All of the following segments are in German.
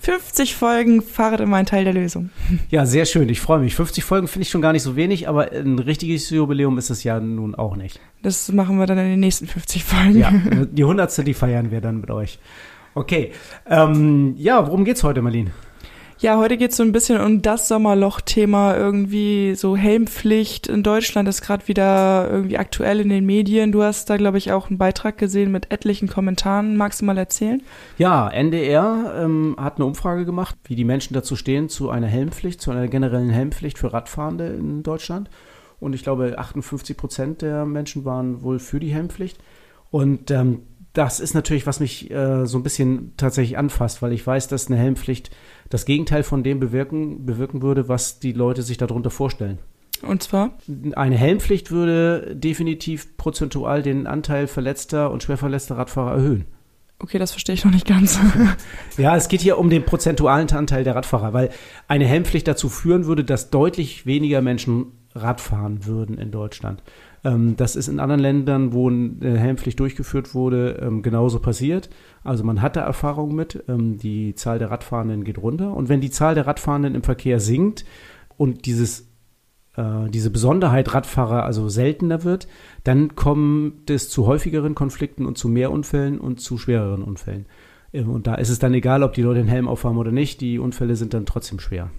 50 Folgen Fahrrad immer ein Teil der Lösung. Ja, sehr schön. Ich freue mich. 50 Folgen finde ich schon gar nicht so wenig, aber ein richtiges Jubiläum ist es ja nun auch nicht. Das machen wir dann in den nächsten 50 Folgen. Ja, die 100. die feiern wir dann mit euch. Okay. Ähm, ja, worum geht's heute, Marlene? Ja, heute geht es so ein bisschen um das Sommerloch-Thema. Irgendwie so Helmpflicht in Deutschland ist gerade wieder irgendwie aktuell in den Medien. Du hast da, glaube ich, auch einen Beitrag gesehen mit etlichen Kommentaren. Magst du mal erzählen? Ja, NDR ähm, hat eine Umfrage gemacht, wie die Menschen dazu stehen, zu einer Helmpflicht, zu einer generellen Helmpflicht für Radfahrende in Deutschland. Und ich glaube, 58 Prozent der Menschen waren wohl für die Helmpflicht. Und ähm, das ist natürlich, was mich äh, so ein bisschen tatsächlich anfasst, weil ich weiß, dass eine Helmpflicht das Gegenteil von dem bewirken, bewirken würde, was die Leute sich darunter vorstellen. Und zwar? Eine Helmpflicht würde definitiv prozentual den Anteil verletzter und schwerverletzter Radfahrer erhöhen. Okay, das verstehe ich noch nicht ganz. ja, es geht hier um den prozentualen Anteil der Radfahrer, weil eine Helmpflicht dazu führen würde, dass deutlich weniger Menschen Radfahren würden in Deutschland. Ähm, das ist in anderen Ländern, wo eine Helmpflicht durchgeführt wurde, ähm, genauso passiert. Also man hat da Erfahrung mit. Ähm, die Zahl der Radfahrenden geht runter. Und wenn die Zahl der Radfahrenden im Verkehr sinkt und dieses, äh, diese Besonderheit Radfahrer also seltener wird, dann kommt es zu häufigeren Konflikten und zu mehr Unfällen und zu schwereren Unfällen. Und da ist es dann egal, ob die Leute den Helm aufhaben oder nicht. Die Unfälle sind dann trotzdem schwer.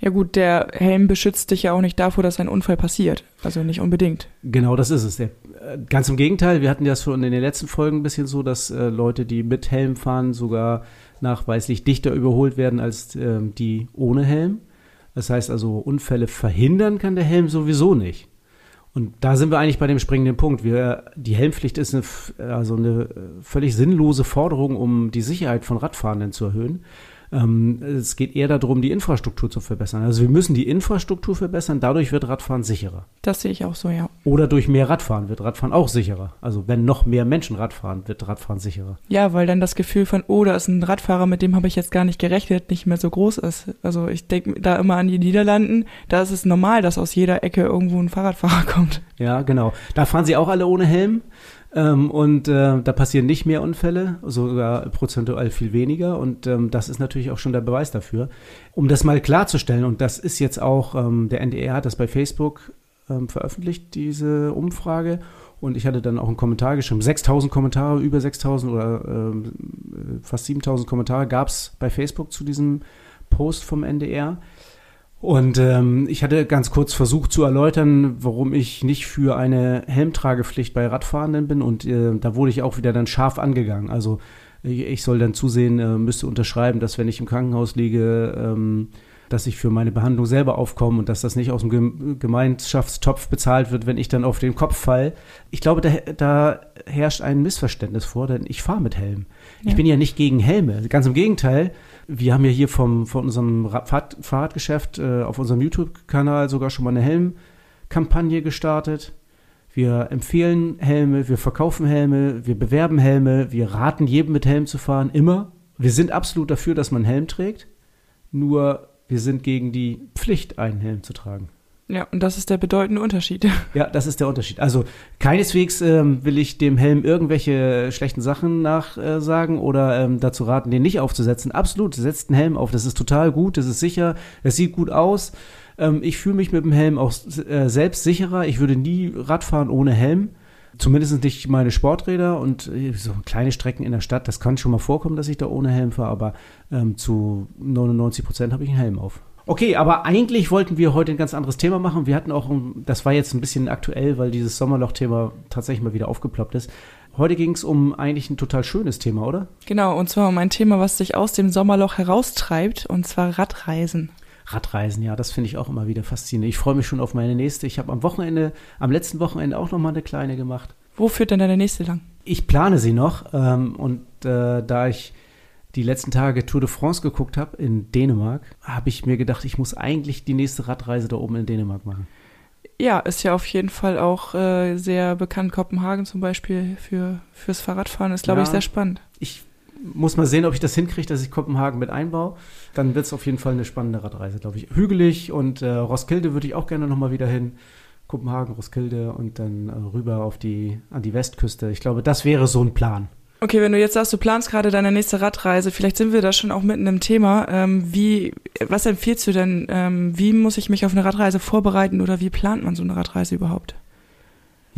Ja gut, der Helm beschützt dich ja auch nicht davor, dass ein Unfall passiert. Also nicht unbedingt. Genau, das ist es. Der, äh, ganz im Gegenteil, wir hatten ja schon in den letzten Folgen ein bisschen so, dass äh, Leute, die mit Helm fahren, sogar nachweislich dichter überholt werden als äh, die ohne Helm. Das heißt also, Unfälle verhindern kann der Helm sowieso nicht. Und da sind wir eigentlich bei dem springenden Punkt. Wir, die Helmpflicht ist eine, also eine äh, völlig sinnlose Forderung, um die Sicherheit von Radfahrenden zu erhöhen. Ähm, es geht eher darum, die Infrastruktur zu verbessern. Also wir müssen die Infrastruktur verbessern, dadurch wird Radfahren sicherer. Das sehe ich auch so, ja. Oder durch mehr Radfahren wird Radfahren auch sicherer. Also wenn noch mehr Menschen Radfahren, wird Radfahren sicherer. Ja, weil dann das Gefühl von, oh, da ist ein Radfahrer, mit dem habe ich jetzt gar nicht gerechnet, nicht mehr so groß ist. Also ich denke da immer an die Niederlanden, da ist es normal, dass aus jeder Ecke irgendwo ein Fahrradfahrer kommt. Ja, genau. Da fahren sie auch alle ohne Helm. Ähm, und äh, da passieren nicht mehr Unfälle, sogar prozentual viel weniger. Und ähm, das ist natürlich auch schon der Beweis dafür. Um das mal klarzustellen, und das ist jetzt auch, ähm, der NDR hat das bei Facebook ähm, veröffentlicht, diese Umfrage. Und ich hatte dann auch einen Kommentar geschrieben. 6000 Kommentare, über 6000 oder ähm, fast 7000 Kommentare gab es bei Facebook zu diesem Post vom NDR. Und ähm, ich hatte ganz kurz versucht zu erläutern, warum ich nicht für eine Helmtragepflicht bei Radfahrenden bin. Und äh, da wurde ich auch wieder dann scharf angegangen. Also ich, ich soll dann zusehen, äh, müsste unterschreiben, dass wenn ich im Krankenhaus liege, ähm, dass ich für meine Behandlung selber aufkomme und dass das nicht aus dem Gemeinschaftstopf bezahlt wird, wenn ich dann auf den Kopf fall. Ich glaube, da, da herrscht ein Missverständnis vor, denn ich fahre mit Helm. Ja. Ich bin ja nicht gegen Helme. Ganz im Gegenteil. Wir haben ja hier vom, von unserem Fahrrad, Fahrradgeschäft äh, auf unserem YouTube-Kanal sogar schon mal eine Helmkampagne gestartet. Wir empfehlen Helme, wir verkaufen Helme, wir bewerben Helme, wir raten jedem mit Helm zu fahren, immer. Wir sind absolut dafür, dass man Helm trägt. Nur wir sind gegen die Pflicht, einen Helm zu tragen. Ja, und das ist der bedeutende Unterschied. Ja, das ist der Unterschied. Also keineswegs ähm, will ich dem Helm irgendwelche schlechten Sachen nachsagen äh, oder ähm, dazu raten, den nicht aufzusetzen. Absolut, setzt einen Helm auf. Das ist total gut, das ist sicher, es sieht gut aus. Ähm, ich fühle mich mit dem Helm auch äh, selbst sicherer. Ich würde nie Radfahren ohne Helm. Zumindest nicht meine Sporträder und äh, so kleine Strecken in der Stadt. Das kann schon mal vorkommen, dass ich da ohne Helm fahre, aber ähm, zu 99 Prozent habe ich einen Helm auf. Okay, aber eigentlich wollten wir heute ein ganz anderes Thema machen. Wir hatten auch, das war jetzt ein bisschen aktuell, weil dieses Sommerloch-Thema tatsächlich mal wieder aufgeploppt ist. Heute ging es um eigentlich ein total schönes Thema, oder? Genau, und zwar um ein Thema, was sich aus dem Sommerloch heraustreibt, und zwar Radreisen. Radreisen, ja, das finde ich auch immer wieder faszinierend. Ich freue mich schon auf meine nächste. Ich habe am Wochenende, am letzten Wochenende auch noch mal eine kleine gemacht. Wo führt denn deine nächste lang? Ich plane sie noch ähm, und äh, da ich die letzten Tage Tour de France geguckt habe in Dänemark, habe ich mir gedacht, ich muss eigentlich die nächste Radreise da oben in Dänemark machen. ja, ist ja auf jeden Fall auch äh, sehr bekannt. Kopenhagen zum Beispiel für, fürs Fahrradfahren ist, glaube Ja. ich, sehr spannend. Ich muss mal sehen, ob ich das hinkriege, dass ich Kopenhagen mit einbaue. Dann wird es auf jeden Fall eine spannende Radreise, glaube ich. Hügelig und äh, Roskilde würde ich auch gerne nochmal wieder hin. Kopenhagen, Roskilde und dann äh, rüber auf die, an die Westküste. Ich glaube, das wäre so ein Plan. Okay, wenn du jetzt sagst, du planst gerade deine nächste Radreise, vielleicht sind wir da schon auch mitten im Thema. Ähm, wie, was empfiehlst du denn? Ähm, wie muss ich mich auf eine Radreise vorbereiten oder wie plant man so eine Radreise überhaupt?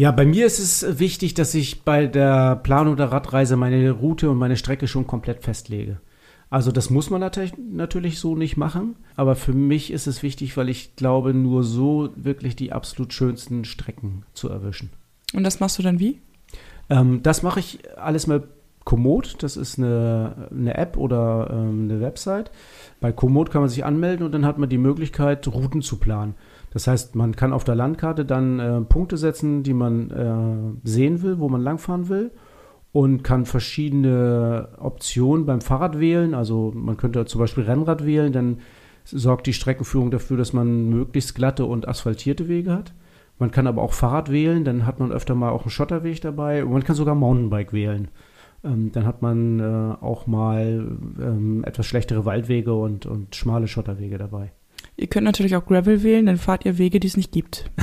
Ja, bei mir ist es wichtig, dass ich bei der Planung der Radreise meine Route und meine Strecke schon komplett festlege. Also das muss man natürlich, so nicht machen, aber für mich ist es wichtig, weil ich glaube, nur so wirklich die absolut schönsten Strecken zu erwischen. Und das machst du dann wie? Ähm, das mache ich alles mit Komoot. Das ist eine, eine App oder ähm, eine Website. Bei Komoot kann man sich anmelden und dann hat man die Möglichkeit, Routen zu planen. Das heißt, man kann auf der Landkarte dann äh, Punkte setzen, die man äh, sehen will, wo man langfahren will und kann verschiedene Optionen beim Fahrrad wählen. Also man könnte zum Beispiel Rennrad wählen, dann sorgt die Streckenführung dafür, dass man möglichst glatte und asphaltierte Wege hat. Man kann aber auch Fahrrad wählen, dann hat man öfter mal auch einen Schotterweg dabei und man kann sogar Mountainbike wählen. Ähm, dann hat man äh, auch mal ähm, etwas schlechtere Waldwege und, und schmale Schotterwege dabei. Ihr könnt natürlich auch Gravel wählen, dann fahrt ihr Wege, die es nicht gibt.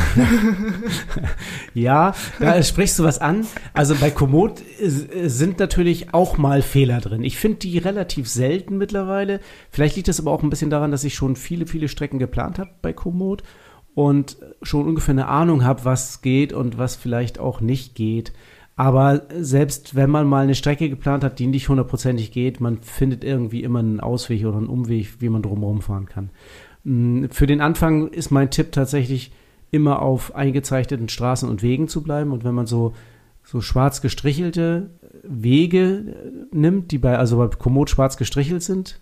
Ja, da sprichst du was an. Also bei Komoot sind natürlich auch mal Fehler drin. Ich finde die relativ selten mittlerweile. Vielleicht liegt das aber auch ein bisschen daran, dass ich schon viele, viele Strecken geplant habe bei Komoot und schon ungefähr eine Ahnung habe, was geht und was vielleicht auch nicht geht. Aber selbst wenn man mal eine Strecke geplant hat, die nicht hundertprozentig geht, man findet irgendwie immer einen Ausweg oder einen Umweg, wie man drumherum fahren kann. Mm, Für den Anfang ist mein Tipp tatsächlich, immer auf eingezeichneten Straßen und Wegen zu bleiben. Und wenn man so, so schwarz gestrichelte Wege äh, nimmt, die bei, also bei Komoot schwarz gestrichelt sind,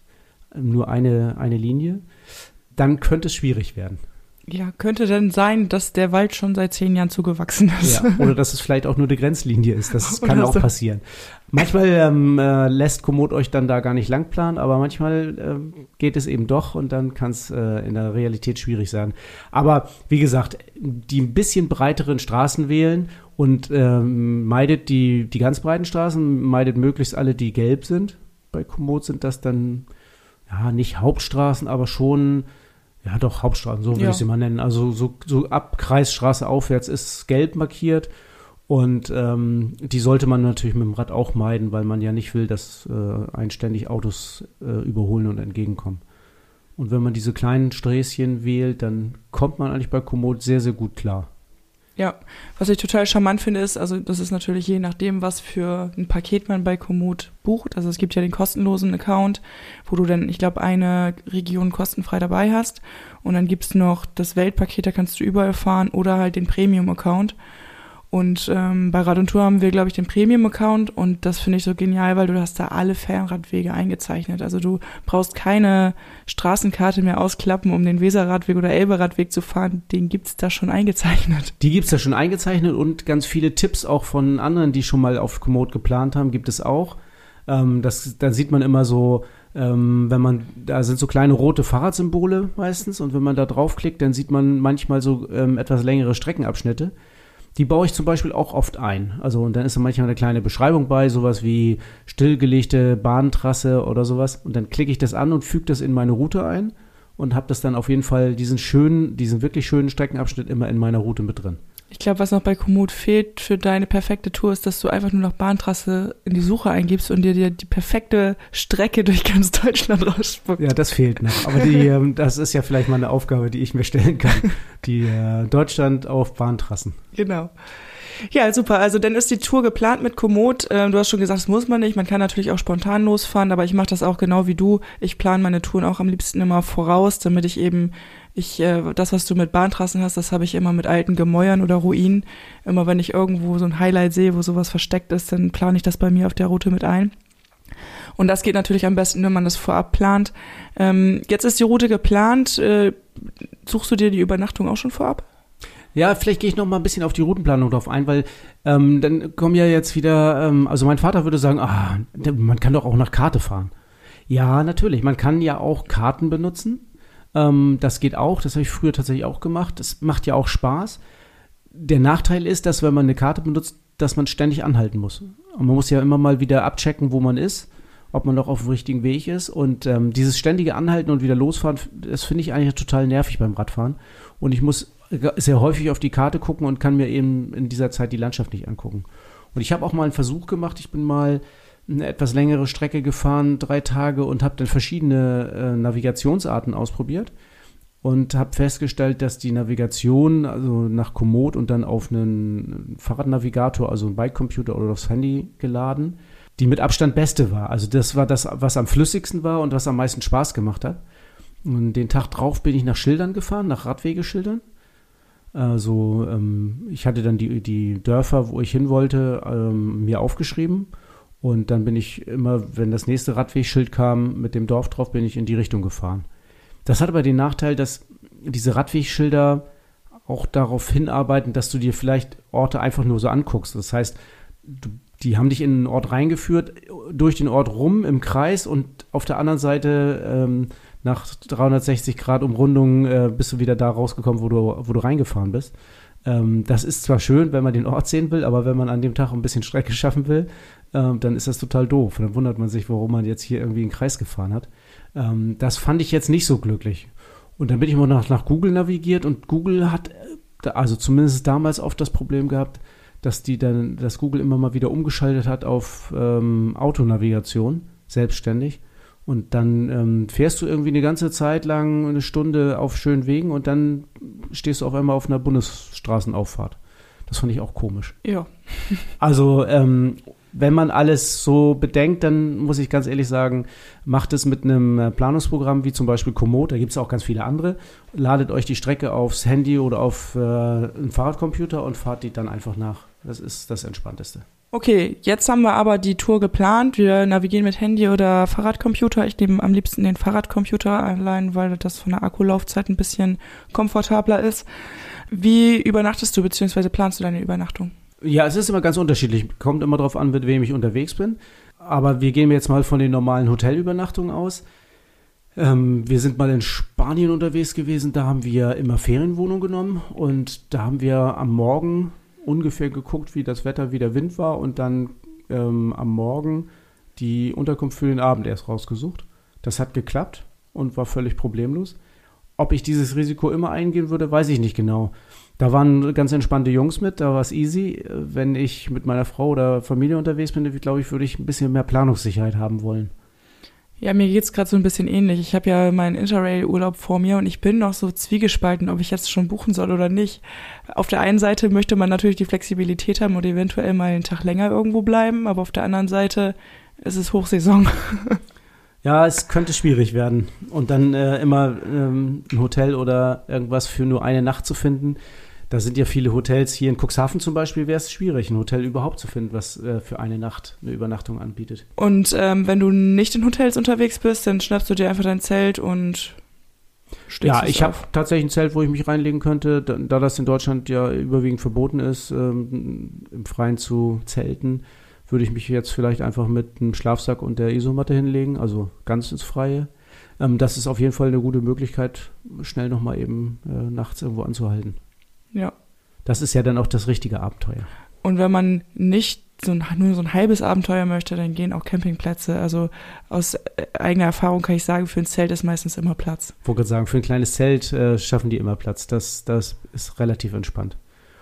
äh, nur eine, eine Linie, dann könnte es schwierig werden. Ja, könnte denn sein, dass der Wald schon seit zehn Jahren zugewachsen ist? Ja, oder dass es vielleicht auch nur eine Grenzlinie ist. Das kann auch so. passieren. Manchmal ähm, äh, lässt Komoot euch dann da gar nicht lang planen, aber manchmal ähm, geht es eben doch und dann kann es äh, in der Realität schwierig sein. Aber wie gesagt, die ein bisschen breiteren Straßen wählen und ähm, meidet die, die ganz breiten Straßen, meidet möglichst alle, die gelb sind. Bei Komoot sind das dann ja nicht Hauptstraßen, aber schon ja, doch, Hauptstraßen, so würde Ja. ich sie mal nennen. Also so, so ab Kreisstraße aufwärts ist gelb markiert. Und ähm, die sollte man natürlich mit dem Rad auch meiden, weil man ja nicht will, dass äh, einständig Autos äh, überholen und entgegenkommen. Und wenn man diese kleinen Sträßchen wählt, dann kommt man eigentlich bei Komoot sehr, sehr gut klar. Ja, was ich total charmant finde, ist, also das ist natürlich je nachdem, was für ein Paket man bei Komoot bucht. Also es gibt ja den kostenlosen Account, wo du dann, ich glaube, eine Region kostenfrei dabei hast. Und dann gibt's noch das Weltpaket, da kannst du überall fahren oder halt den Premium-Account. Und ähm, bei Rad und Tour haben wir, glaube ich, den Premium-Account und das finde ich so genial, weil du hast da alle Fernradwege eingezeichnet. Also du brauchst keine Straßenkarte mehr ausklappen, um den Weserradweg oder Elberadweg zu fahren. Den gibt's da schon eingezeichnet. Die gibt es ja schon eingezeichnet und ganz viele Tipps auch von anderen, die schon mal auf Komoot geplant haben, gibt es auch. Ähm, das, da sieht man immer so, ähm, wenn man, da sind so kleine rote Fahrradsymbole meistens und wenn man da draufklickt, dann sieht man manchmal so ähm, etwas längere Streckenabschnitte. Die baue ich zum Beispiel auch oft ein. Also und dann ist da manchmal eine kleine Beschreibung bei, sowas wie stillgelegte Bahntrasse oder sowas. Und dann klicke ich das an und füge das in meine Route ein und habe das dann auf jeden Fall diesen schönen, diesen wirklich schönen Streckenabschnitt immer in meiner Route mit drin. Ich glaube, was noch bei Komoot fehlt für deine perfekte Tour, ist, dass du einfach nur noch Bahntrasse in die Suche eingibst und dir, dir die perfekte Strecke durch ganz Deutschland rausspuckt. Ja, das fehlt noch. Aber die, ähm, das ist ja vielleicht mal eine Aufgabe, die ich mir stellen kann. Die äh, Deutschland auf Bahntrassen. Genau. Ja, super. Also dann ist die Tour geplant mit Komoot. Ähm, du hast schon gesagt, das muss man nicht. Man kann natürlich auch spontan losfahren, aber ich mache das auch genau wie du. Ich plane meine Touren auch am liebsten immer voraus, damit ich eben, ich, äh, das, was du mit Bahntrassen hast, das habe ich immer mit alten Gemäuern oder Ruinen. Immer wenn ich irgendwo so ein Highlight sehe, wo sowas versteckt ist, dann plane ich das bei mir auf der Route mit ein. Und das geht natürlich am besten, wenn man das vorab plant. Ähm, jetzt ist die Route geplant. Äh, suchst du dir die Übernachtung auch schon vorab? Ja, vielleicht gehe ich noch mal ein bisschen auf die Routenplanung drauf ein, weil ähm, dann kommen ja jetzt wieder, ähm, also mein Vater würde sagen, ah, man kann doch auch nach Karte fahren. Ja, natürlich, man kann ja auch Karten benutzen. Ähm, das geht auch, das habe ich früher tatsächlich auch gemacht. Das macht ja auch Spaß. Der Nachteil ist, dass wenn man eine Karte benutzt, dass man ständig anhalten muss. Und man muss ja immer mal wieder abchecken, wo man ist, ob man noch auf dem richtigen Weg ist. Und ähm, dieses ständige Anhalten und wieder losfahren, das finde ich eigentlich total nervig beim Radfahren. Und ich muss sehr häufig auf die Karte gucken und kann mir eben in dieser Zeit die Landschaft nicht angucken. Und ich habe auch mal einen Versuch gemacht. Ich bin mal eine etwas längere Strecke gefahren, drei Tage, und habe dann verschiedene äh, Navigationsarten ausprobiert und habe festgestellt, dass die Navigation, also nach Komoot und dann auf einen Fahrradnavigator, also einen Bikecomputer oder aufs Handy geladen, die mit Abstand beste war. Also das war das, was am flüssigsten war und was am meisten Spaß gemacht hat. Und den Tag drauf bin ich nach Schildern gefahren, nach Radwegeschildern. Also ähm, ich hatte dann die, die Dörfer, wo ich hin wollte, ähm, mir aufgeschrieben und dann bin ich immer, wenn das nächste Radwegschild kam mit dem Dorf drauf, bin ich in die Richtung gefahren. Das hat aber den Nachteil, dass diese Radwegschilder auch darauf hinarbeiten, dass du dir vielleicht Orte einfach nur so anguckst. Das heißt, du, die haben dich in einen Ort reingeführt, durch den Ort rum im Kreis und auf der anderen Seite ähm, nach 360 Grad Umrundung äh, bist du wieder da rausgekommen, wo du, wo du reingefahren bist. Ähm, das ist zwar schön, wenn man den Ort sehen will, aber wenn man an dem Tag ein bisschen Strecke schaffen will, ähm, dann ist das total doof. Dann wundert man sich, warum man jetzt hier irgendwie einen Kreis gefahren hat. Ähm, das fand ich jetzt nicht so glücklich. Und dann bin ich mal nach, nach Google navigiert und Google hat, äh, also zumindest damals oft das Problem gehabt, dass die dann, dass Google immer mal wieder umgeschaltet hat auf ähm, Autonavigation, selbstständig. Und dann ähm, fährst du irgendwie eine ganze Zeit lang eine Stunde auf schönen Wegen und dann stehst du auf einmal auf einer Bundesstraßenauffahrt. Das fand ich auch komisch. Ja. Also, ähm, wenn man alles so bedenkt, dann muss ich ganz ehrlich sagen, macht es mit einem äh, Planungsprogramm wie zum Beispiel Komoot, da gibt es auch ganz viele andere. Ladet euch die Strecke aufs Handy oder auf äh, einen Fahrradcomputer und fahrt die dann einfach nach. Das ist das Entspannteste. Okay, jetzt haben wir aber die Tour geplant. Wir navigieren mit Handy oder Fahrradcomputer. Ich nehme am liebsten den Fahrradcomputer allein, weil das von der Akkulaufzeit ein bisschen komfortabler ist. Wie übernachtest du bzw. planst du deine Übernachtung? Ja, es ist immer ganz unterschiedlich. Kommt immer darauf an, mit wem ich unterwegs bin. Aber wir gehen jetzt mal von den normalen Hotelübernachtungen aus. Ähm, wir sind mal in Spanien unterwegs gewesen. Da haben wir immer Ferienwohnung genommen. Und da haben wir am Morgen ungefähr geguckt, wie das Wetter, wie der Wind war. Und dann ähm, am Morgen die Unterkunft für den Abend erst rausgesucht. Das hat geklappt und war völlig problemlos. Ob ich dieses Risiko immer eingehen würde, weiß ich nicht genau. Da waren ganz entspannte Jungs mit, da war es easy. Wenn ich mit meiner Frau oder Familie unterwegs bin, glaube ich, würde ich ein bisschen mehr Planungssicherheit haben wollen. Ja, mir geht's gerade so ein bisschen ähnlich. Ich habe ja meinen Interrail-Urlaub vor mir und ich bin noch so zwiegespalten, ob ich jetzt schon buchen soll oder nicht. Auf der einen Seite möchte man natürlich die Flexibilität haben und eventuell mal einen Tag länger irgendwo bleiben, aber auf der anderen Seite ist es Hochsaison. Ja, es könnte schwierig werden. Und dann äh, immer ähm, ein Hotel oder irgendwas für nur eine Nacht zu finden. Da sind ja viele Hotels. Hier in Cuxhaven zum Beispiel wäre es schwierig, ein Hotel überhaupt zu finden, was äh, für eine Nacht eine Übernachtung anbietet. Und ähm, wenn du nicht in Hotels unterwegs bist, dann schnappst du dir einfach dein Zelt und ja, ich habe tatsächlich ein Zelt, wo ich mich reinlegen könnte, da, da das in Deutschland ja überwiegend verboten ist, ähm, im Freien zu zelten würde ich mich jetzt vielleicht einfach mit einem Schlafsack und der Isomatte hinlegen, also ganz ins Freie. Ähm, das ist auf jeden Fall eine gute Möglichkeit, schnell nochmal eben äh, nachts irgendwo anzuhalten. Ja. Das ist ja dann auch das richtige Abenteuer. Und wenn man nicht so ein, nur so ein halbes Abenteuer möchte, dann gehen auch Campingplätze. Also aus eigener Erfahrung kann ich sagen, für ein Zelt ist meistens immer Platz. Ich wollte sagen, für ein kleines Zelt äh, schaffen die immer Platz. Das, das ist relativ entspannt.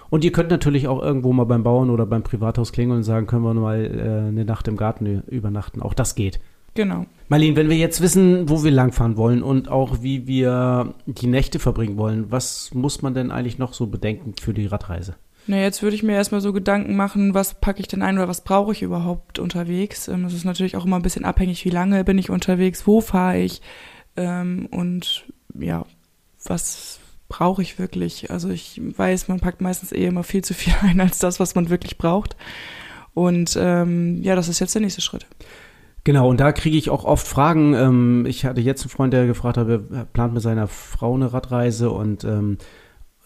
Und ihr könnt natürlich auch irgendwo mal beim Bauern oder beim Privathaus klingeln und sagen, können wir mal äh, eine Nacht im Garten übernachten. Auch das geht. Genau. Marlene, wenn wir jetzt wissen, wo wir langfahren wollen und auch wie wir die Nächte verbringen wollen, was muss man denn eigentlich noch so bedenken für die Radreise? Na, jetzt würde ich mir erstmal so Gedanken machen, was packe ich denn ein oder was brauche ich überhaupt unterwegs? Ähm, es ist natürlich auch immer ein bisschen abhängig, wie lange bin ich unterwegs, wo fahre ich ähm, und ja, was brauche ich wirklich? Also ich weiß, man packt meistens eh immer viel zu viel ein als das, was man wirklich braucht. Und ähm, ja, das ist jetzt der nächste Schritt. Genau, und da kriege ich auch oft Fragen. Ähm, ich hatte jetzt einen Freund, der gefragt hat, er plant mit seiner Frau eine Radreise und ähm,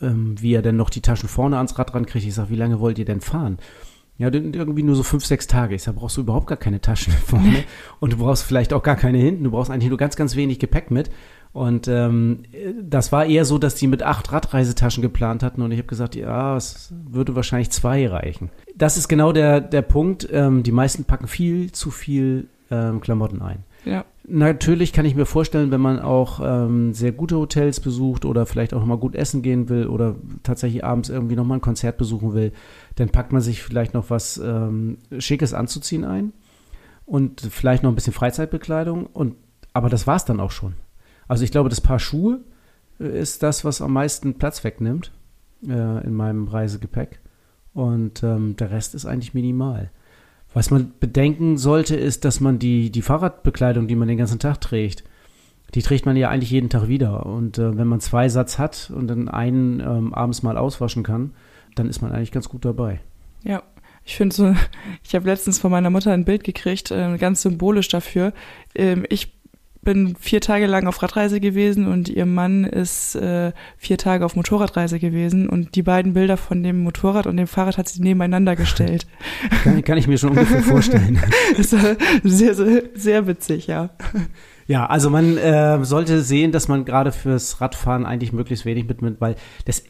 ähm, wie er denn noch die Taschen vorne ans Rad rankriegt. Ich sage, wie lange wollt ihr denn fahren? Ja, irgendwie nur so fünf, sechs Tage. Ich sage, brauchst du überhaupt gar keine Taschen vorne und du brauchst vielleicht auch gar keine hinten. Du brauchst eigentlich nur ganz, ganz wenig Gepäck mit. Und ähm, das war eher so, dass die mit acht Radreisetaschen geplant hatten und ich habe gesagt, ja, es würde wahrscheinlich zwei reichen. Das ist genau der, der Punkt. Ähm, die meisten packen viel zu viel ähm, Klamotten ein. Ja. Natürlich kann ich mir vorstellen, wenn man auch ähm, sehr gute Hotels besucht oder vielleicht auch nochmal gut essen gehen will oder tatsächlich abends irgendwie nochmal ein Konzert besuchen will, dann packt man sich vielleicht noch was ähm, Schickes anzuziehen ein und vielleicht noch ein bisschen Freizeitbekleidung und aber das war es dann auch schon. Also ich glaube, das Paar Schuhe äh, ist das, was am meisten Platz wegnimmt äh, in meinem Reisegepäck. Und ähm, der Rest ist eigentlich minimal. Was man bedenken sollte, ist, dass man die, die Fahrradbekleidung, die man den ganzen Tag trägt, die trägt man ja eigentlich jeden Tag wieder. Und äh, wenn man zwei Satz hat und dann einen ähm, abends mal auswaschen kann, dann ist man eigentlich ganz gut dabei. Ja, ich finde so, ich habe letztens von meiner Mutter ein Bild gekriegt, äh, ganz symbolisch dafür. Ähm, ich bin vier Tage lang auf Radreise gewesen und ihr Mann ist äh, vier Tage auf Motorradreise gewesen und die beiden Bilder von dem Motorrad und dem Fahrrad hat sie nebeneinander gestellt. kann, kann ich mir schon ungefähr vorstellen. das war sehr, sehr, sehr witzig, ja. Ja, also man äh, sollte sehen, dass man gerade fürs Radfahren eigentlich möglichst wenig mitnimmt, weil das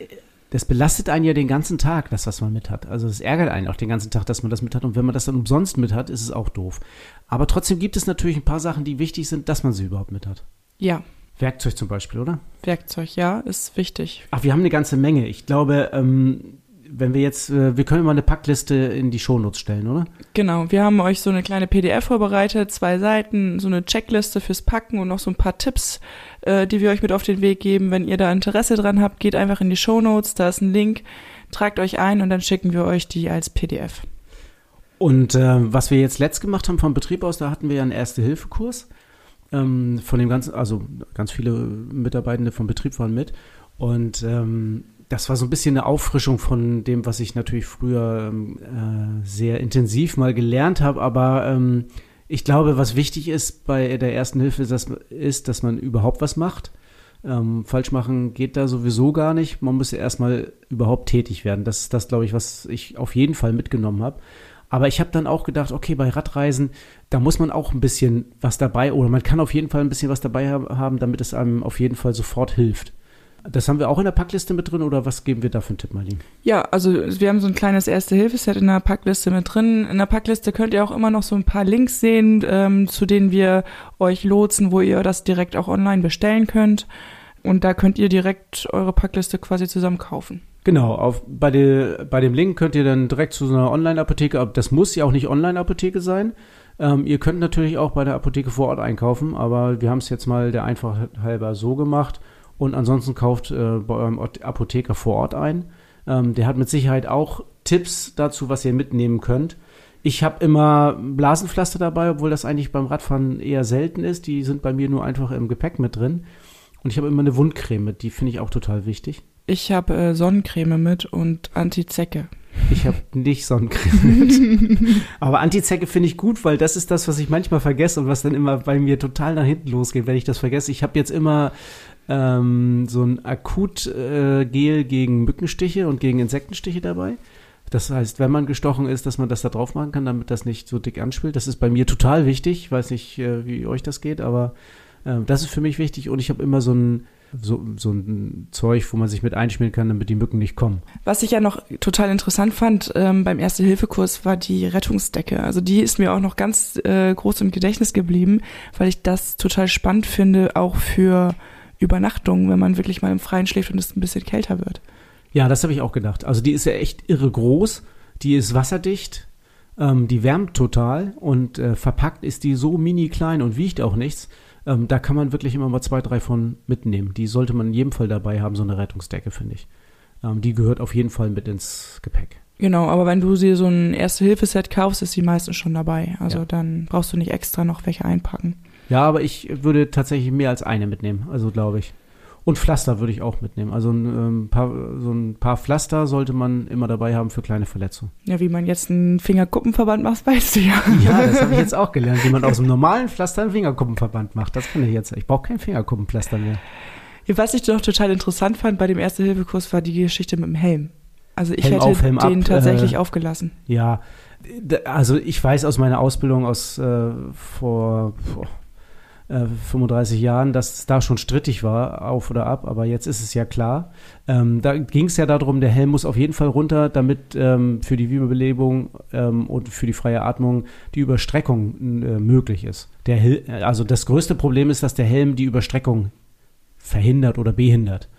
das belastet einen ja den ganzen Tag, das, was man mit hat. Also es ärgert einen auch den ganzen Tag, dass man das mit hat. Und wenn man das dann umsonst mit hat, ist es auch doof. Aber trotzdem gibt es natürlich ein paar Sachen, die wichtig sind, dass man sie überhaupt mit hat. Ja. Werkzeug zum Beispiel, oder? Werkzeug, ja, ist wichtig. Ach, wir haben eine ganze Menge. Ich glaube, ähm, wenn wir jetzt, äh, wir können mal eine Packliste in die Shownotes stellen, oder? Genau, wir haben euch so eine kleine PDF vorbereitet, zwei Seiten, so eine Checkliste fürs Packen und noch so ein paar Tipps, äh, die wir euch mit auf den Weg geben. Wenn ihr da Interesse dran habt, geht einfach in die Shownotes, da ist ein Link, tragt euch ein und dann schicken wir euch die als PDF. Und äh, was wir jetzt letzt gemacht haben vom Betrieb aus, da hatten wir ja einen Erste-Hilfe-Kurs. Ähm, von dem ganzen, also ganz viele Mitarbeitende vom Betrieb waren mit. Und ähm, das war so ein bisschen eine Auffrischung von dem, was ich natürlich früher ähm, äh, sehr intensiv mal gelernt habe. Aber ähm, ich glaube, was wichtig ist bei der ersten Hilfe, ist, dass, ist, dass man überhaupt was macht. Ähm, falsch machen geht da sowieso gar nicht. Man muss ja erstmal überhaupt tätig werden. Das ist das, glaube ich, was ich auf jeden Fall mitgenommen habe. Aber ich habe dann auch gedacht, okay, bei Radreisen, da muss man auch ein bisschen was dabei oder man kann auf jeden Fall ein bisschen was dabei haben, damit es einem auf jeden Fall sofort hilft. Das haben wir auch in der Packliste mit drin oder was geben wir da für einen Tipp, Marlene? Ja, also wir haben so ein kleines Erste-Hilfe-Set in der Packliste mit drin. In der Packliste könnt ihr auch immer noch so ein paar Links sehen, ähm, zu denen wir euch lotsen, wo ihr das direkt auch online bestellen könnt. Und da könnt ihr direkt eure Packliste quasi zusammen kaufen. Genau, auf, bei, de, bei dem Link könnt ihr dann direkt zu so einer Online-Apotheke, das muss ja auch nicht Online-Apotheke sein. Ähm, ihr könnt natürlich auch bei der Apotheke vor Ort einkaufen, aber wir haben es jetzt mal der Einfachheit halber so gemacht und ansonsten kauft äh, bei eurem Apotheker vor Ort ein. Ähm, der hat mit Sicherheit auch Tipps dazu, was ihr mitnehmen könnt. Ich habe immer Blasenpflaster dabei, obwohl das eigentlich beim Radfahren eher selten ist. Die sind bei mir nur einfach im Gepäck mit drin. Und ich habe immer eine Wundcreme mit, die finde ich auch total wichtig. Ich habe äh, Sonnencreme mit und Antizecke. Ich habe nicht Sonnencreme mit. Aber Antizecke finde ich gut, weil das ist das, was ich manchmal vergesse und was dann immer bei mir total nach hinten losgeht, wenn ich das vergesse. Ich habe jetzt immer ähm, so ein Akutgel äh, gegen Mückenstiche und gegen Insektenstiche dabei. Das heißt, wenn man gestochen ist, dass man das da drauf machen kann, damit das nicht so dick anspielt. Das ist bei mir total wichtig. Ich weiß nicht, äh, wie euch das geht, aber äh, das ist für mich wichtig. Und ich habe immer so ein so, so ein Zeug, wo man sich mit einschmieren kann, damit die Mücken nicht kommen. Was ich ja noch total interessant fand ähm, beim Erste-Hilfe-Kurs war die Rettungsdecke. Also die ist mir auch noch ganz äh, groß im Gedächtnis geblieben, weil ich das total spannend finde, auch für Übernachtung, wenn man wirklich mal im Freien schläft und es ein bisschen kälter wird. Ja, das habe ich auch gedacht. Also die ist ja echt irre groß, die ist wasserdicht, ähm, die wärmt total und äh, verpackt ist die so mini klein und wiegt auch nichts. Ähm, da kann man wirklich immer mal zwei, drei von mitnehmen. Die sollte man in jedem Fall dabei haben, so eine Rettungsdecke, finde ich. Ähm, die gehört auf jeden Fall mit ins Gepäck. Genau, aber wenn du sie so ein Erste-Hilfe-Set kaufst, ist sie meistens schon dabei. Also ja. dann brauchst du nicht extra noch welche einpacken. Ja, aber ich würde tatsächlich mehr als eine mitnehmen, also glaube ich. Und Pflaster würde ich auch mitnehmen. Also ein, ähm, paar, so ein paar Pflaster sollte man immer dabei haben für kleine Verletzungen. Ja, wie man jetzt einen Fingerkuppenverband macht, weißt du ja. Ja, das habe ich jetzt auch gelernt, wie man aus einem normalen Pflaster einen Fingerkuppenverband macht. Das kann ich jetzt. Ich brauche kein Fingerkuppenpflaster mehr. Was ich doch total interessant fand bei dem Erste-Hilfe-Kurs war die Geschichte mit dem Helm. Also ich Helm hätte auf, Helm den ab, tatsächlich äh, aufgelassen. Ja, also ich weiß aus meiner Ausbildung aus äh, vor, vor äh, 35 Jahren, dass es da schon strittig war, auf oder ab, aber jetzt ist es ja klar. Ähm, da ging es ja darum, der Helm muss auf jeden Fall runter, damit ähm, für die Wiederbelebung ähm, und für die freie Atmung die Überstreckung äh, möglich ist. Der Hel also das größte Problem ist, dass der Helm die Überstreckung verhindert oder behindert.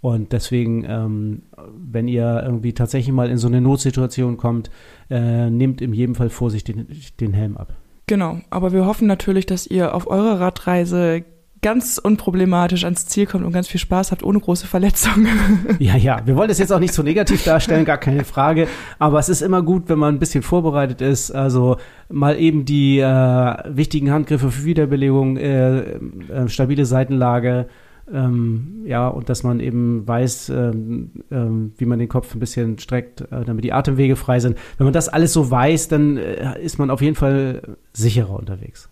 Und deswegen, ähm, wenn ihr irgendwie tatsächlich mal in so eine Notsituation kommt, äh, nehmt in jedem Fall vorsichtig den, den Helm ab. Genau, aber wir hoffen natürlich, dass ihr auf eurer Radreise ganz unproblematisch ans Ziel kommt und ganz viel Spaß habt, ohne große Verletzungen. Ja, ja, wir wollen das jetzt auch nicht so negativ darstellen, gar keine Frage. Aber es ist immer gut, wenn man ein bisschen vorbereitet ist. Also mal eben die äh, wichtigen Handgriffe für Wiederbelegung, äh, äh, stabile Seitenlage, ähm, ja, und dass man eben weiß, ähm, ähm, wie man den Kopf ein bisschen streckt, äh, damit die Atemwege frei sind. Wenn man das alles so weiß, dann äh, ist man auf jeden Fall sicherer unterwegs.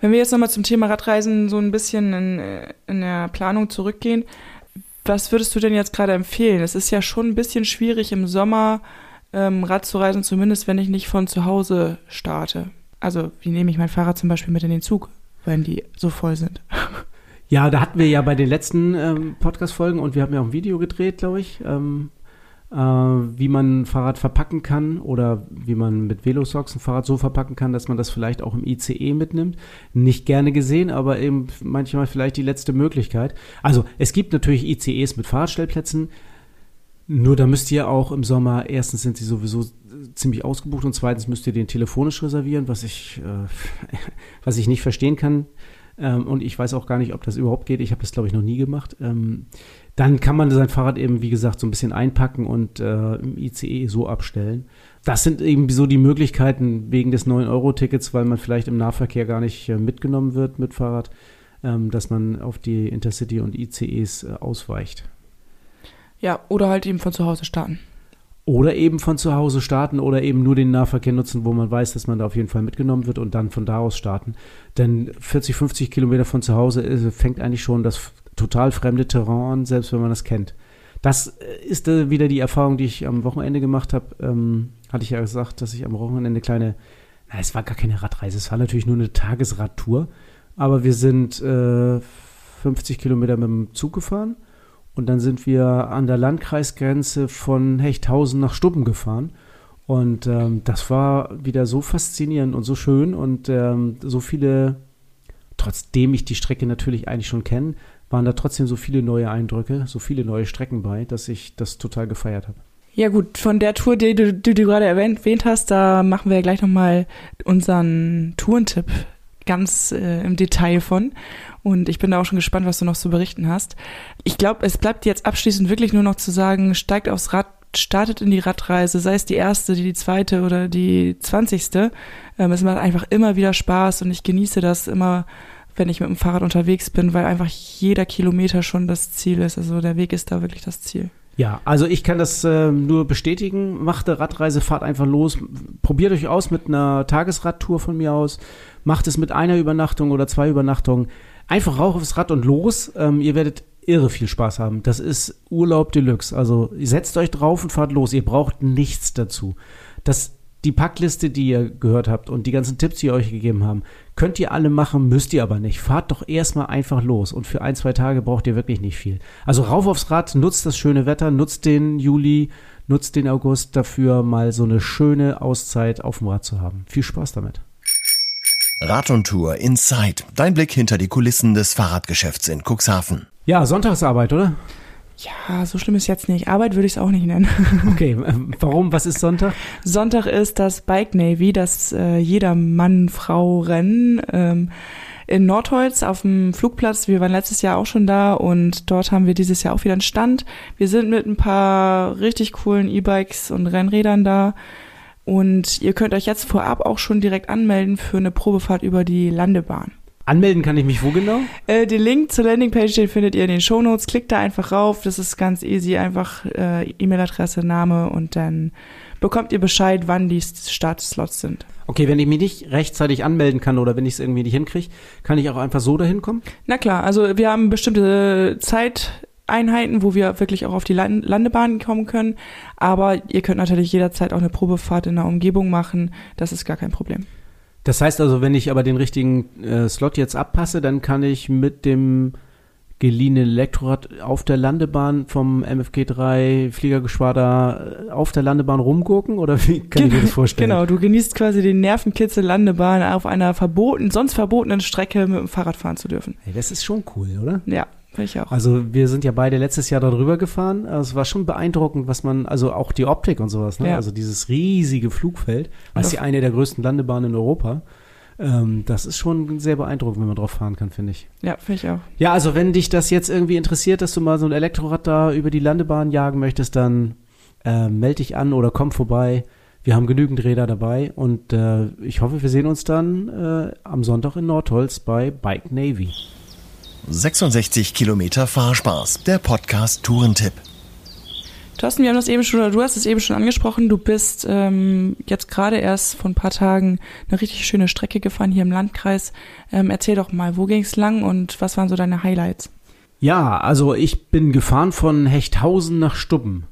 Wenn wir jetzt nochmal zum Thema Radreisen so ein bisschen in, äh, in der Planung zurückgehen, was würdest du denn jetzt gerade empfehlen? Es ist ja schon ein bisschen schwierig im Sommer ähm, Rad zu reisen, zumindest wenn ich nicht von zu Hause starte. Also wie nehme ich mein Fahrrad zum Beispiel mit in den Zug, wenn die so voll sind? Ja, da hatten wir ja bei den letzten ähm, Podcast-Folgen und wir haben ja auch ein Video gedreht, glaube ich, ähm, äh, wie man ein Fahrrad verpacken kann oder wie man mit Velosocks ein Fahrrad so verpacken kann, dass man das vielleicht auch im ICE mitnimmt. Nicht gerne gesehen, aber eben manchmal vielleicht die letzte Möglichkeit. Also es gibt natürlich ICEs mit Fahrradstellplätzen. Nur da müsst ihr auch im Sommer, erstens sind sie sowieso ziemlich ausgebucht und zweitens müsst ihr den telefonisch reservieren, was ich, äh, was ich nicht verstehen kann. Ähm, und ich weiß auch gar nicht, ob das überhaupt geht. Ich habe das, glaube ich, noch nie gemacht. Ähm, dann kann man sein Fahrrad eben, wie gesagt, so ein bisschen einpacken und äh, im ICE so abstellen. Das sind eben so die Möglichkeiten wegen des 9-Euro-Tickets, weil man vielleicht im Nahverkehr gar nicht äh, mitgenommen wird mit Fahrrad, ähm, dass man auf die Intercity und ICEs äh, ausweicht. Ja, oder halt eben von zu Hause starten. Oder eben von zu Hause starten oder eben nur den Nahverkehr nutzen, wo man weiß, dass man da auf jeden Fall mitgenommen wird und dann von da aus starten. Denn 40, 50 Kilometer von zu Hause ist, fängt eigentlich schon das total fremde Terrain an, selbst wenn man das kennt. Das äh, ist äh, wieder die Erfahrung, die ich am Wochenende gemacht habe. Ähm, hatte ich ja gesagt, dass ich am Wochenende eine kleine, na, es war gar keine Radreise, es war natürlich nur eine Tagesradtour. Aber wir sind äh, 50 Kilometer mit dem Zug gefahren und dann sind wir an der Landkreisgrenze von Hechthausen nach Stuppen gefahren. Und ähm, das war wieder so faszinierend und so schön und ähm, so viele, trotzdem ich die Strecke natürlich eigentlich schon kenne, waren da trotzdem so viele neue Eindrücke, so viele neue Strecken bei, dass ich das total gefeiert habe. Ja gut, von der Tour, die du, die du gerade erwähnt, erwähnt hast, da machen wir gleich nochmal unseren Tourentipp ganz äh, im Detail von. Und ich bin da auch schon gespannt, was du noch zu berichten hast. Ich glaube, es bleibt jetzt abschließend wirklich nur noch zu sagen, steigt aufs Rad, startet in die Radreise, sei es die erste, die, zweite oder die zwanzigste. Ähm, es macht einfach immer wieder Spaß und ich genieße das immer, wenn ich mit dem Fahrrad unterwegs bin, weil einfach jeder Kilometer schon das Ziel ist. Also der Weg ist da wirklich das Ziel. Ja, also ich kann das äh, nur bestätigen. Macht eine Radreise, fahrt einfach los. Probiert euch aus mit einer Tagesradtour von mir aus. Macht es mit einer Übernachtung oder zwei Übernachtungen. Einfach rauf aufs Rad und los. Ähm, ihr werdet irre viel Spaß haben. Das ist Urlaub Deluxe. Also setzt euch drauf und fahrt los. Ihr braucht nichts dazu. Das die Packliste, die ihr gehört habt und die ganzen Tipps, die wir euch gegeben haben, könnt ihr alle machen, müsst ihr aber nicht. Fahrt doch erstmal einfach los und für ein, zwei Tage braucht ihr wirklich nicht viel. Also rauf aufs Rad, nutzt das schöne Wetter, nutzt den Juli, nutzt den August dafür, mal so eine schöne Auszeit auf dem Rad zu haben. Viel Spaß damit. Rad und Tour Inside. Dein Blick hinter die Kulissen des Fahrradgeschäfts in Cuxhaven. Ja, Sonntagsarbeit, oder? Ja, so schlimm ist jetzt nicht. Arbeit würde ich es auch nicht nennen. Okay, ähm, warum? Was ist Sonntag? Sonntag ist das Bike Navy, das äh, jeder Mann, Frau Rennen ähm, in Nordholz auf dem Flugplatz. Wir waren letztes Jahr auch schon da und dort haben wir dieses Jahr auch wieder einen Stand. Wir sind mit ein paar richtig coolen E-Bikes und Rennrädern da. Und ihr könnt euch jetzt vorab auch schon direkt anmelden für eine Probefahrt über die Landebahn. Anmelden kann ich mich wo genau? Äh, den Link zur Landingpage, den findet ihr in den Shownotes. Klickt da einfach rauf. Das ist ganz easy. Einfach äh, E-Mail-Adresse, Name und dann bekommt ihr Bescheid, wann die Startslots sind. Okay, wenn ich mich nicht rechtzeitig anmelden kann oder wenn ich es irgendwie nicht hinkriege, kann ich auch einfach so dahin kommen? Na klar, also wir haben bestimmte Zeiteinheiten, wo wir wirklich auch auf die Landebahn kommen können. Aber ihr könnt natürlich jederzeit auch eine Probefahrt in der Umgebung machen. Das ist gar kein Problem. Das heißt also, wenn ich aber den richtigen äh, Slot jetzt abpasse, dann kann ich mit dem geliehenen Elektrorad auf der Landebahn vom MFG3 Fliegergeschwader äh, auf der Landebahn rumgucken oder wie kann ich mir das vorstellen? Genau, du genießt quasi den Nervenkitzel Landebahn auf einer verboten, sonst verbotenen Strecke mit dem Fahrrad fahren zu dürfen. Hey, das ist schon cool, oder? Ja, ich auch. Also wir sind ja beide letztes Jahr darüber gefahren. Also es war schon beeindruckend, was man, also auch die Optik und sowas, ne? Ja. Also dieses riesige Flugfeld, das ist ja eine der größten Landebahnen in Europa. Ähm, das ist schon sehr beeindruckend, wenn man drauf fahren kann, finde ich. Ja, finde ich auch. Ja, also wenn dich das jetzt irgendwie interessiert, dass du mal so ein Elektrorad da über die Landebahn jagen möchtest, dann äh, melde dich an oder komm vorbei. Wir haben genügend Räder dabei und äh, ich hoffe, wir sehen uns dann äh, am Sonntag in Nordholz bei Bike Navy. 66 Kilometer Fahrspaß, der Podcast Tourentipp. Thorsten, wir haben das eben schon, oder du hast es eben schon angesprochen, du bist ähm, jetzt gerade erst vor ein paar Tagen eine richtig schöne Strecke gefahren hier im Landkreis. Ähm, erzähl doch mal, wo ging's lang und was waren so deine Highlights? Ja, also ich bin gefahren von Hechthausen nach Stubben.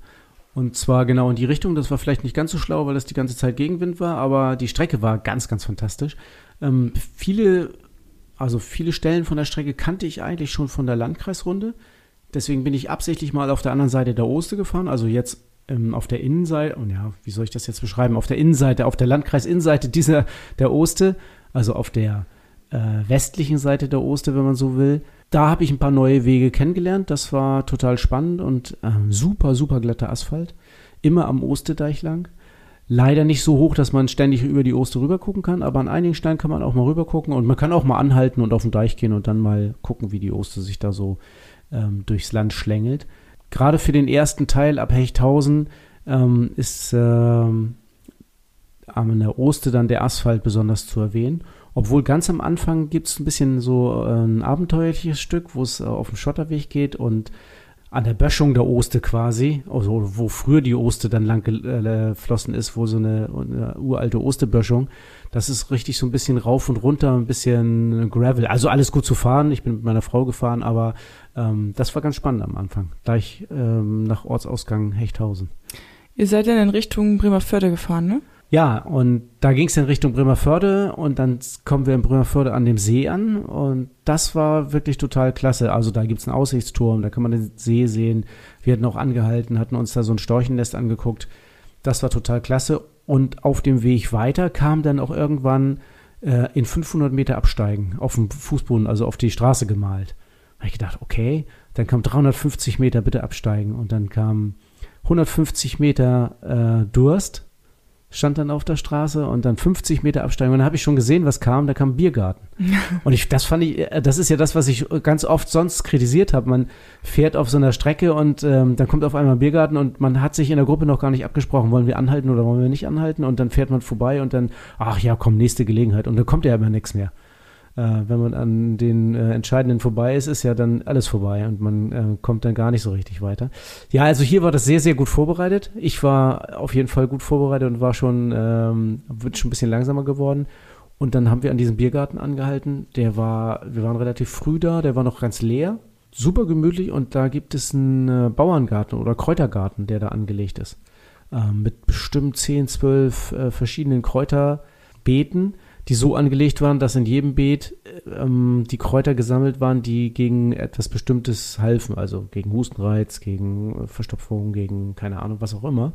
Und zwar genau in die Richtung. Das war vielleicht nicht ganz so schlau, weil das die ganze Zeit Gegenwind war, aber die Strecke war ganz, ganz fantastisch. Ähm, viele, also viele Stellen von der Strecke kannte ich eigentlich schon von der Landkreisrunde. Deswegen bin ich absichtlich mal auf der anderen Seite der Oste gefahren, also jetzt ähm, auf der Innenseite, und ja, wie soll ich das jetzt beschreiben? Auf der Innenseite, auf der Landkreisinnenseite dieser der Oste, also auf der äh, westlichen Seite der Oste, wenn man so will. Da habe ich ein paar neue Wege kennengelernt. Das war total spannend und ähm, super, super glatter Asphalt. Immer am Ostedeich lang. Leider nicht so hoch, dass man ständig über die Oste rüber gucken kann, aber an einigen Steinen kann man auch mal rüber gucken und man kann auch mal anhalten und auf den Deich gehen und dann mal gucken, wie die Oste sich da so ähm, durchs Land schlängelt. Gerade für den ersten Teil ab Hechthausen ähm, ist ähm, an der Oste dann der Asphalt besonders zu erwähnen. Obwohl ganz am Anfang gibt es ein bisschen so äh, ein abenteuerliches Stück, wo es äh, auf dem Schotterweg geht und an der Böschung der Oste quasi, also wo früher die Oste dann lang geflossen ist, wo so eine, eine uralte Osteböschung, das ist richtig so ein bisschen rauf und runter, ein bisschen Gravel. Also alles gut zu fahren. Ich bin mit meiner Frau gefahren, aber ähm, das war ganz spannend am Anfang. Gleich ähm, nach Ortsausgang Hechthausen. Ihr seid dann in Richtung Bremerförde gefahren, ne? Ja, und da ging es in Richtung Bremerförde und dann kommen wir in Bremerförde an dem See an und das war wirklich total klasse. Also da gibt's einen Aussichtsturm, da kann man den See sehen. Wir hatten auch angehalten, hatten uns da so ein Storchennest angeguckt. Das war total klasse. Und auf dem Weg weiter kam dann auch irgendwann äh, in 500 Meter Absteigen auf dem Fußboden, also auf die Straße gemalt. Da habe ich gedacht, okay, dann kam 350 Meter bitte absteigen und dann kam 150 Meter äh, Durst stand dann auf der Straße und dann 50 Meter absteigen. Und dann habe ich schon gesehen, was kam. Da kam ein Biergarten. und ich, das fand ich, äh, das ist ja das, was ich ganz oft sonst kritisiert habe. Man fährt auf so einer Strecke und ähm, dann kommt auf einmal ein Biergarten und man hat sich in der Gruppe noch gar nicht abgesprochen, wollen wir anhalten oder wollen wir nicht anhalten? Und dann fährt man vorbei und dann, ach ja, komm, nächste Gelegenheit. Und dann kommt ja immer nichts mehr. Äh, wenn man an den äh, Entscheidenden vorbei ist, ist ja dann alles vorbei und man äh, kommt dann gar nicht so richtig weiter. Ja, also hier war das sehr, sehr gut vorbereitet. Ich war auf jeden Fall gut vorbereitet und war schon, ähm, wird schon ein bisschen langsamer geworden. Und dann haben wir an diesem Biergarten angehalten. Der war, wir waren relativ früh da, der war noch ganz leer. Super gemütlich und da gibt es einen Bauerngarten oder Kräutergarten, der da angelegt ist. Ähm, mit bestimmt 10, 12 äh, verschiedenen Kräuterbeeten die so angelegt waren, dass in jedem Beet ähm, die Kräuter gesammelt waren, die gegen etwas Bestimmtes halfen, also gegen Hustenreiz, gegen äh, Verstopfung, gegen keine Ahnung, was auch immer.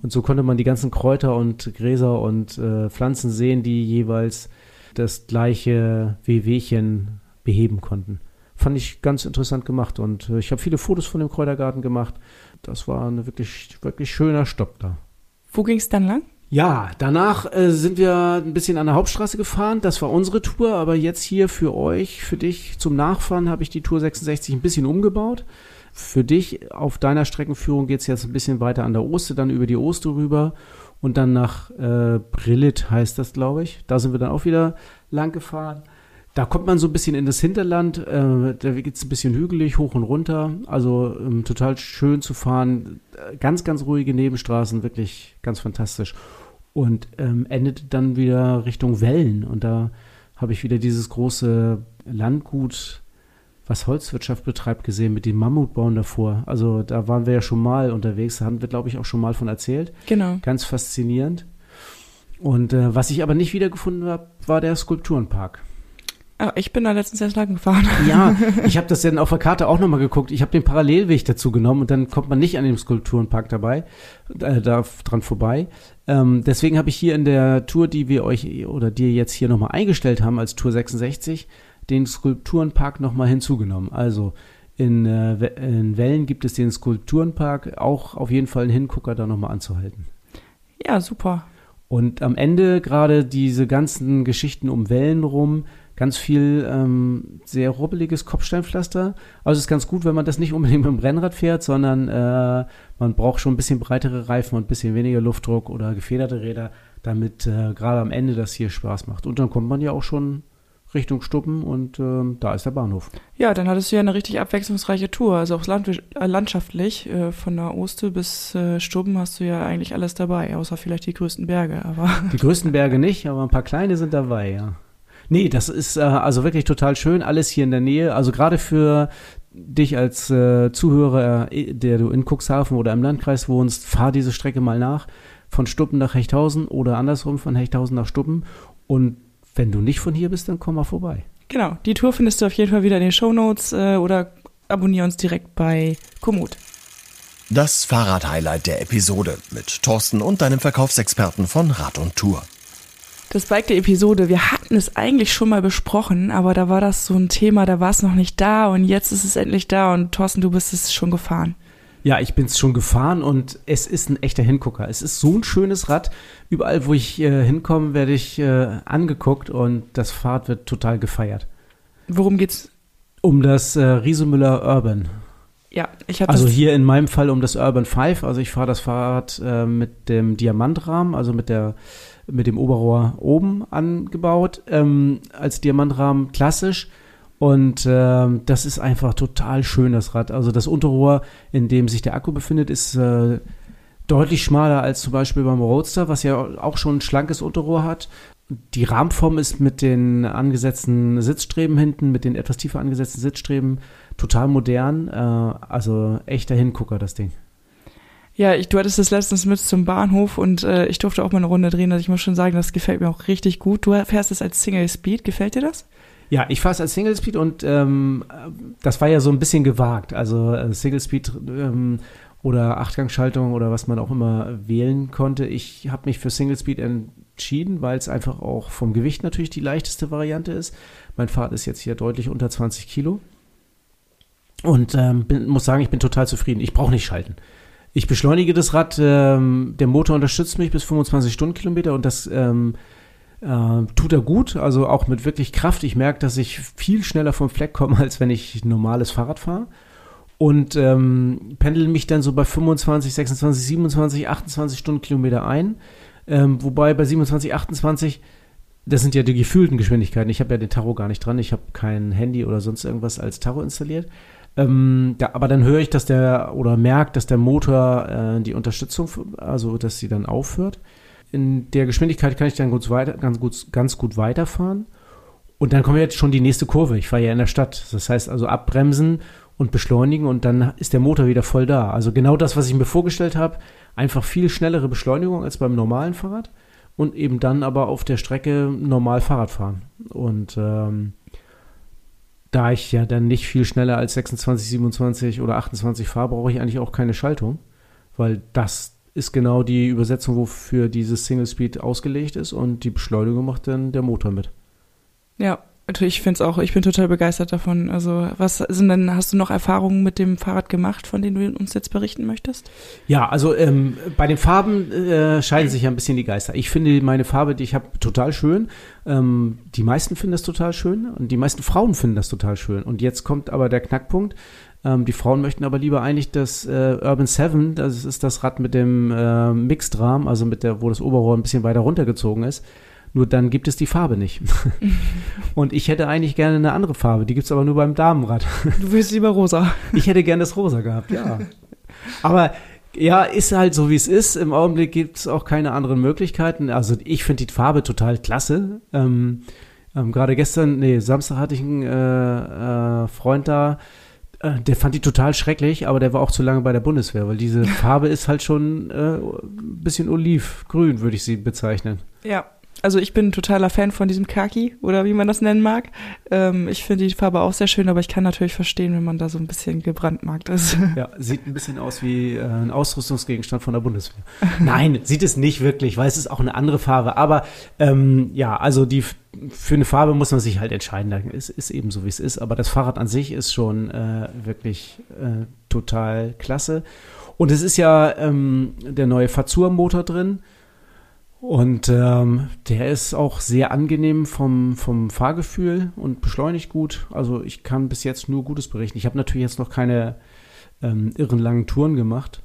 Und so konnte man die ganzen Kräuter und Gräser und äh, Pflanzen sehen, die jeweils das gleiche Wehwehchen beheben konnten. Fand ich ganz interessant gemacht und äh, ich habe viele Fotos von dem Kräutergarten gemacht. Das war ein wirklich, wirklich schöner Stopp da. Wo ging es dann lang? Ja, danach äh, sind wir ein bisschen an der Hauptstraße gefahren. Das war unsere Tour, aber jetzt hier für euch, für dich zum Nachfahren habe ich die Tour 66 ein bisschen umgebaut. Für dich auf deiner Streckenführung geht es jetzt ein bisschen weiter an der Oste, dann über die Oste rüber und dann nach äh, Brillit heißt das, glaube ich. Da sind wir dann auch wieder lang gefahren. Da kommt man so ein bisschen in das Hinterland, äh, da geht es ein bisschen hügelig, hoch und runter. Also ähm, total schön zu fahren. Ganz, ganz ruhige Nebenstraßen, wirklich ganz fantastisch und ähm, endet dann wieder Richtung Wellen. Und da habe ich wieder dieses große Landgut, was Holzwirtschaft betreibt, gesehen mit den Mammutbauen davor. Also da waren wir ja schon mal unterwegs, da haben wir, glaube ich, auch schon mal von erzählt. Genau. Ganz faszinierend. Und äh, was ich aber nicht wiedergefunden habe, war der Skulpturenpark. Ah, ich bin da letztens erst lang gefahren. Ja, ich habe das dann auf der Karte auch nochmal geguckt. Ich habe den Parallelweg dazu genommen und dann kommt man nicht an dem Skulpturenpark dabei, äh, da dran vorbei. Ähm, deswegen habe ich hier in der Tour, die wir euch oder dir jetzt hier nochmal eingestellt haben als Tour 66, den Skulpturenpark nochmal hinzugenommen. Also in, äh, in Wellen gibt es den Skulpturenpark, auch auf jeden Fall einen Hingucker da nochmal anzuhalten. Ja, super. Und am Ende gerade diese ganzen Geschichten um Wellen rum, ganz viel ähm, sehr rubbeliges Kopfsteinpflaster. Also es ist ganz gut, wenn man das nicht unbedingt mit dem Rennrad fährt, sondern äh, man braucht schon ein bisschen breitere Reifen und ein bisschen weniger Luftdruck oder gefederte Räder, damit äh, gerade am Ende das hier Spaß macht. Und dann kommt man ja auch schon Richtung Stuppen und äh, da ist der Bahnhof. Ja, dann hattest du ja eine richtig abwechslungsreiche Tour. Also auch land äh, landschaftlich, äh, von der Oste bis äh, Stuppen hast du ja eigentlich alles dabei, außer vielleicht die größten Berge. Aber die größten Berge nicht, aber ein paar kleine sind dabei, ja. Nee, das ist äh, also wirklich total schön, alles hier in der Nähe. Also gerade für dich als äh, Zuhörer, äh, der du in Cuxhaven oder im Landkreis wohnst, fahr diese Strecke mal nach. Von Stuppen nach Hechthausen oder andersrum von Hechthausen nach Stuppen. Und wenn du nicht von hier bist, dann komm mal vorbei. Genau, die Tour findest du auf jeden Fall wieder in den Shownotes äh, oder abonniere uns direkt bei Komoot. Das Fahrrad-Highlight der Episode mit Thorsten und deinem Verkaufsexperten von Rad und Tour. Das Bike der Episode, wir hatten es eigentlich schon mal besprochen, aber da war das so ein Thema, da war es noch nicht da und jetzt ist es endlich da und Thorsten, du bist es schon gefahren. Ja, ich bin es schon gefahren und es ist ein echter Hingucker. Es ist so ein schönes Rad. Überall, wo ich äh, hinkomme, werde ich äh, angeguckt und das Fahrrad wird total gefeiert. Worum geht's? Um das äh, Riesemüller Urban. Ja, ich habe Also hier in meinem Fall um das Urban 5. Also ich fahre das Fahrrad äh, mit dem Diamantrahmen, also mit der mit dem Oberrohr oben angebaut, ähm, als Diamantrahmen klassisch. Und ähm, das ist einfach total schön, das Rad. Also das Unterrohr, in dem sich der Akku befindet, ist äh, deutlich schmaler als zum Beispiel beim Roadster, was ja auch schon ein schlankes Unterrohr hat. Die Rahmenform ist mit den angesetzten Sitzstreben hinten, mit den etwas tiefer angesetzten Sitzstreben total modern. Äh, also echter Hingucker, das Ding. Ja, ich, du hattest das letztens mit zum Bahnhof und äh, ich durfte auch mal eine Runde drehen. Also ich muss schon sagen, das gefällt mir auch richtig gut. Du fährst es als Single Speed. Gefällt dir das? Ja, ich fahre es als Single Speed und ähm, das war ja so ein bisschen gewagt. Also äh, Single Speed ähm, oder Achtgangschaltung oder was man auch immer wählen konnte. Ich habe mich für Single Speed entschieden, weil es einfach auch vom Gewicht natürlich die leichteste Variante ist. Mein Fahrrad ist jetzt hier deutlich unter 20 Kilo. Und ähm, bin, muss sagen, ich bin total zufrieden. Ich brauche nicht schalten. Ich beschleunige das Rad, ähm, der Motor unterstützt mich bis 25 Stundenkilometer und das ähm, äh, tut er gut, also auch mit wirklich Kraft. Ich merke, dass ich viel schneller vom Fleck komme, als wenn ich normales Fahrrad fahre. Und ähm, pendel mich dann so bei 25, 26, 27, 28 Stundenkilometer ein. Ähm, wobei bei 27, 28, das sind ja die gefühlten Geschwindigkeiten. Ich habe ja den Tacho gar nicht dran. Ich habe kein Handy oder sonst irgendwas als Tacho installiert. Ähm, da, aber dann höre ich, dass der oder merkt, dass der Motor äh, die Unterstützung, also dass sie dann aufhört. In der Geschwindigkeit kann ich dann gut weiter, ganz, gut, ganz gut weiterfahren. Und dann kommt jetzt schon die nächste Kurve. Ich fahre ja in der Stadt. Das heißt also abbremsen und beschleunigen und dann ist der Motor wieder voll da. Also genau das, was ich mir vorgestellt habe. Einfach viel schnellere Beschleunigung als beim normalen Fahrrad und eben dann aber auf der Strecke normal Fahrrad fahren. Und ähm, da ich ja dann nicht viel schneller als 26, 27 oder 28 fahre, brauche ich eigentlich auch keine Schaltung, weil das ist genau die Übersetzung, wofür dieses Single Speed ausgelegt ist und die Beschleunigung macht dann der Motor mit. Ja, ich finde es auch, ich bin total begeistert davon. Also, was sind denn, hast du noch Erfahrungen mit dem Fahrrad gemacht, von denen du uns jetzt berichten möchtest? Ja, also ähm, bei den Farben äh, scheiden sich ja ein bisschen die Geister. Ich finde meine Farbe, die ich habe, total schön. Ähm, die meisten finden das total schön und die meisten Frauen finden das total schön. Und jetzt kommt aber der Knackpunkt. Ähm, die Frauen möchten aber lieber eigentlich das äh, Urban 7, das ist das Rad mit dem äh, Mixed-Rahmen, also mit der, wo das Oberrohr ein bisschen weiter runtergezogen ist. Nur dann gibt es die Farbe nicht. und ich hätte eigentlich gerne eine andere Farbe, die gibt es aber nur beim Damenrad. Du willst lieber rosa. Ich hätte gerne das rosa gehabt, ja. Aber ja, ist halt so, wie es ist. Im Augenblick gibt es auch keine anderen Möglichkeiten. Also ich finde die Farbe total klasse. Ähm, ähm, Gerade gestern, nee, Samstag hatte ich einen äh, äh, Freund da, Äh, der fand die total schrecklich, aber der war auch zu lange bei der Bundeswehr, weil diese Farbe ist halt schon äh, ein bisschen olivgrün, würde ich sie bezeichnen. Ja, also ich bin ein totaler Fan von diesem Kaki oder wie man das nennen mag. Ähm, ich finde die Farbe auch sehr schön, aber ich kann natürlich verstehen, wenn man da so ein bisschen gebrandmarkt ist. Ja, sieht ein bisschen aus wie äh, ein Ausrüstungsgegenstand von der Bundeswehr. Nein, sieht es nicht wirklich, weil es ist auch eine andere Farbe. Aber ähm, ja, also die für eine Farbe muss man sich halt entscheiden. Es ist eben so, wie es ist. Aber das Fahrrad an sich ist schon äh, wirklich äh, total klasse. Und es ist ja ähm, der neue Fazur-Motor drin. Und ähm, der ist auch sehr angenehm vom, vom Fahrgefühl und beschleunigt gut. Also ich kann bis jetzt nur Gutes berichten. Ich habe natürlich jetzt noch keine ähm, irren langen Touren gemacht.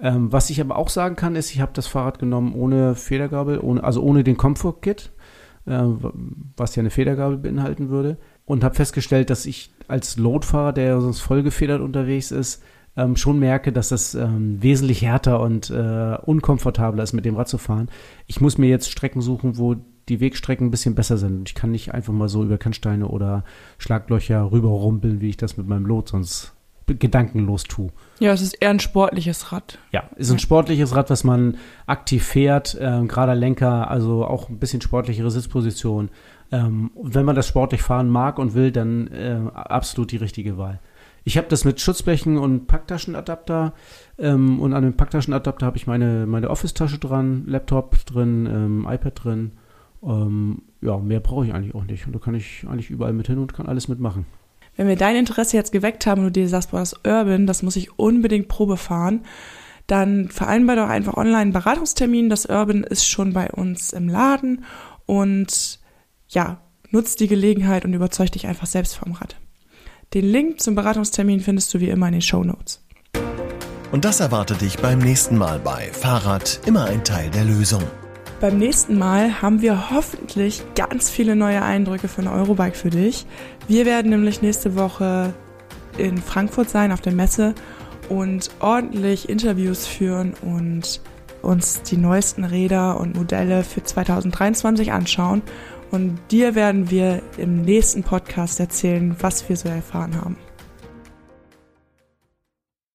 Ähm, was ich aber auch sagen kann, ist, ich habe das Fahrrad genommen ohne Federgabel, ohne, also ohne den Comfort Kit, äh, was ja eine Federgabel beinhalten würde. Und habe festgestellt, dass ich als Loadfahrer, der sonst voll gefedert unterwegs ist, ähm, schon merke, dass das ähm, wesentlich härter und äh, unkomfortabler ist, mit dem Rad zu fahren. Ich muss mir jetzt Strecken suchen, wo die Wegstrecken ein bisschen besser sind. Und ich kann nicht einfach mal so über Kannsteine oder Schlaglöcher rüberrumpeln, wie ich das mit meinem Lot sonst gedankenlos tue. Ja, es ist eher ein sportliches Rad. Ja, ist ein sportliches Rad, was man aktiv fährt, äh, gerader Lenker, also auch ein bisschen sportlichere Sitzposition. Ähm, wenn man das sportlich fahren mag und will, dann äh, absolut die richtige Wahl. Ich habe das mit Schutzblechen und Packtaschenadapter ähm, und an dem Packtaschenadapter habe ich meine, meine Office-Tasche dran, Laptop drin, ähm, iPad drin. Ähm, ja, mehr brauche ich eigentlich auch nicht. Und da kann ich eigentlich überall mit hin und kann alles mitmachen. Wenn wir dein Interesse jetzt geweckt haben und du dir sagst, boah, das Urban, das muss ich unbedingt Probe fahren, dann vereinbar doch einfach online einen Beratungstermin. Das Urban ist schon bei uns im Laden und ja, nutzt die Gelegenheit und überzeug dich einfach selbst vom Rad. Den Link zum Beratungstermin findest du wie immer in den Show Notes. Und das erwartet dich beim nächsten Mal bei Fahrrad immer ein Teil der Lösung. Beim nächsten Mal haben wir hoffentlich ganz viele neue Eindrücke von Eurobike für dich. Wir werden nämlich nächste Woche in Frankfurt sein auf der Messe und ordentlich Interviews führen und uns die neuesten Räder und Modelle für 2023 anschauen und dir werden wir im nächsten Podcast erzählen, was wir so erfahren haben.